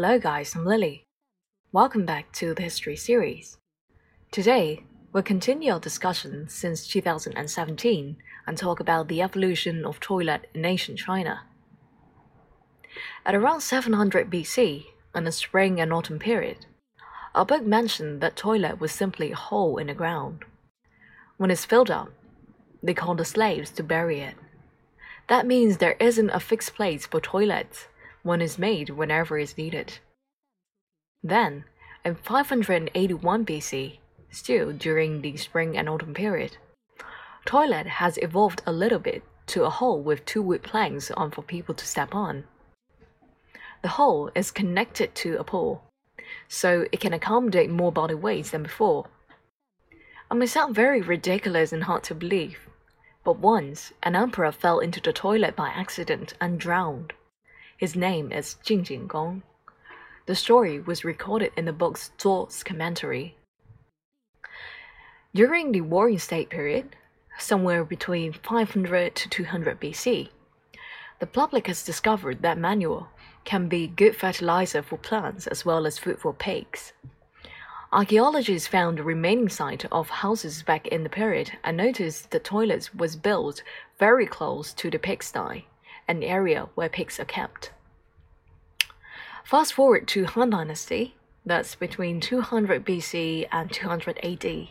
Hello guys, I'm Lily. Welcome back to the History series. Today, we'll continue our discussion since 2017 and talk about the evolution of toilet in ancient China. At around 700 BC, in the spring and autumn period, our book mentioned that toilet was simply a hole in the ground. When it's filled up, they call the slaves to bury it. That means there isn't a fixed place for toilets. One is made whenever it's needed. Then, in 581 BC, still during the spring and autumn period, toilet has evolved a little bit to a hole with two wood planks on for people to step on. The hole is connected to a pool, so it can accommodate more body weights than before. It may sound very ridiculous and hard to believe, but once an emperor fell into the toilet by accident and drowned. His name is Jin Jinggong. The story was recorded in the book Zuo's commentary. During the Warring State period, somewhere between 500 to 200 BC, the public has discovered that manure can be good fertilizer for plants as well as food for pigs. Archaeologists found the remaining site of houses back in the period and noticed the toilets was built very close to the pigsty, an area where pigs are kept. Fast forward to Han Dynasty, that's between 200 BC and 200 AD.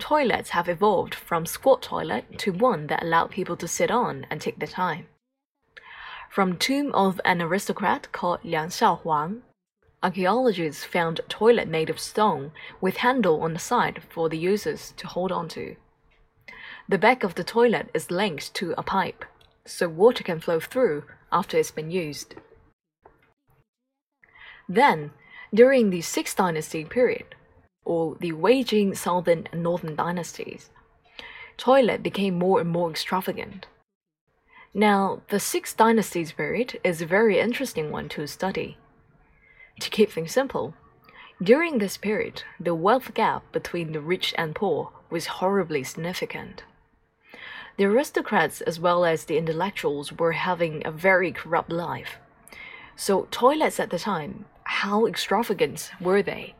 Toilets have evolved from squat toilet to one that allowed people to sit on and take their time. From tomb of an aristocrat called Liang Xiaowang, archaeologists found toilet made of stone with handle on the side for the users to hold onto. The back of the toilet is linked to a pipe, so water can flow through after it's been used. Then, during the Sixth Dynasty period, or the Wei Jin Southern and Northern dynasties, toilet became more and more extravagant. Now, the Sixth Dynasty's period is a very interesting one to study. To keep things simple, during this period, the wealth gap between the rich and poor was horribly significant. The aristocrats as well as the intellectuals were having a very corrupt life. So, toilets at the time, how extravagant were they?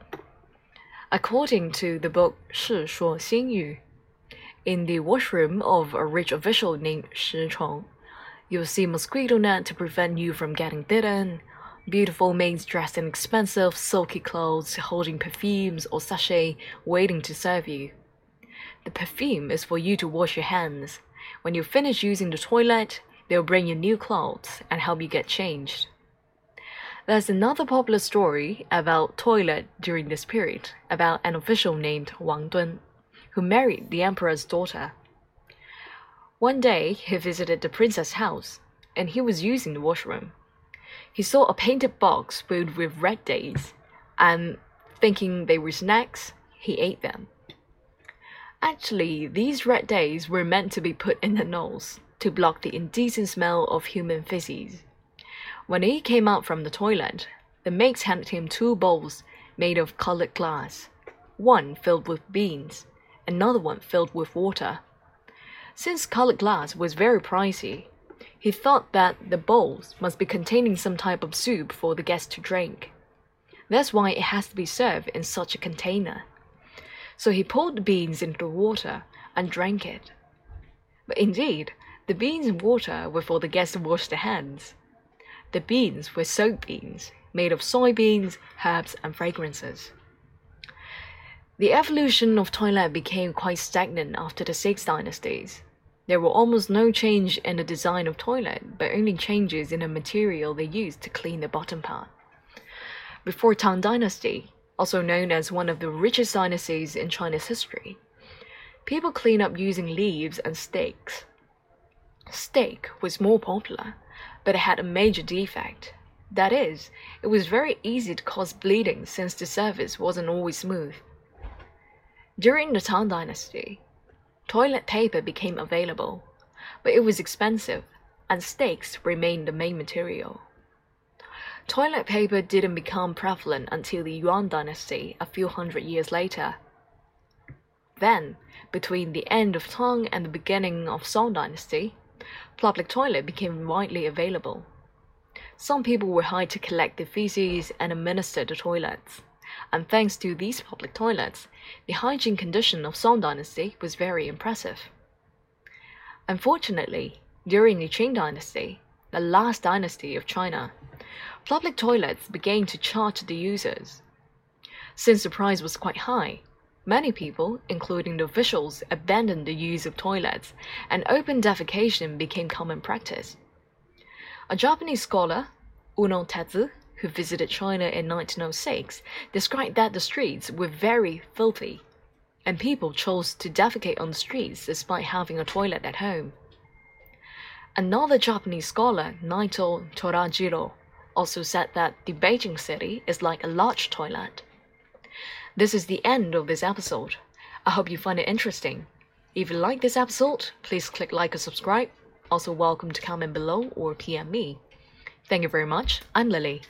According to the book Shi Shuo Xin Yu, in the washroom of a rich official named Shi Chong, you'll see mosquito net to prevent you from getting bitten, beautiful maids dressed in expensive silky clothes holding perfumes or sachet waiting to serve you. The perfume is for you to wash your hands. When you finish using the toilet, they'll bring you new clothes and help you get changed. There's another popular story about toilet during this period about an official named Wang Dun, who married the emperor's daughter. One day he visited the princess' house, and he was using the washroom. He saw a painted box filled with red dates, and thinking they were snacks, he ate them. Actually, these red days were meant to be put in the nose to block the indecent smell of human feces. When he came out from the toilet, the maids handed him two bowls made of colored glass, one filled with beans, another one filled with water. Since colored glass was very pricey, he thought that the bowls must be containing some type of soup for the guests to drink. That's why it has to be served in such a container. So he poured the beans into the water and drank it. But indeed, the beans and water were for the guests to wash their hands. The beans were soap beans, made of soybeans, herbs, and fragrances. The evolution of toilet became quite stagnant after the Six Dynasties. There were almost no change in the design of toilet, but only changes in the material they used to clean the bottom part. Before Tang Dynasty, also known as one of the richest dynasties in China's history, people cleaned up using leaves and sticks. Stick was more popular but it had a major defect. That is, it was very easy to cause bleeding since the surface wasn't always smooth. During the Tang Dynasty, toilet paper became available, but it was expensive, and sticks remained the main material. Toilet paper didn't become prevalent until the Yuan Dynasty a few hundred years later. Then, between the end of Tang and the beginning of Song Dynasty, public toilet became widely available. Some people were hired to collect the feces and administer the toilets. And thanks to these public toilets, the hygiene condition of Song Dynasty was very impressive. Unfortunately, during the Qing Dynasty, the last dynasty of China, public toilets began to charge the users. Since the price was quite high, many people, including the officials, abandoned the use of toilets, and open defecation became common practice. A Japanese scholar, Uno Tetsu, who visited China in 1906, described that the streets were very filthy, and people chose to defecate on the streets despite having a toilet at home. Another Japanese scholar, Naito Torajiro, also said that the Beijing city is like a large toilet. This is the end of this episode. I hope you find it interesting. If you like this episode, please click like or subscribe. Also, welcome to comment below or PM me. Thank you very much. I'm Lily.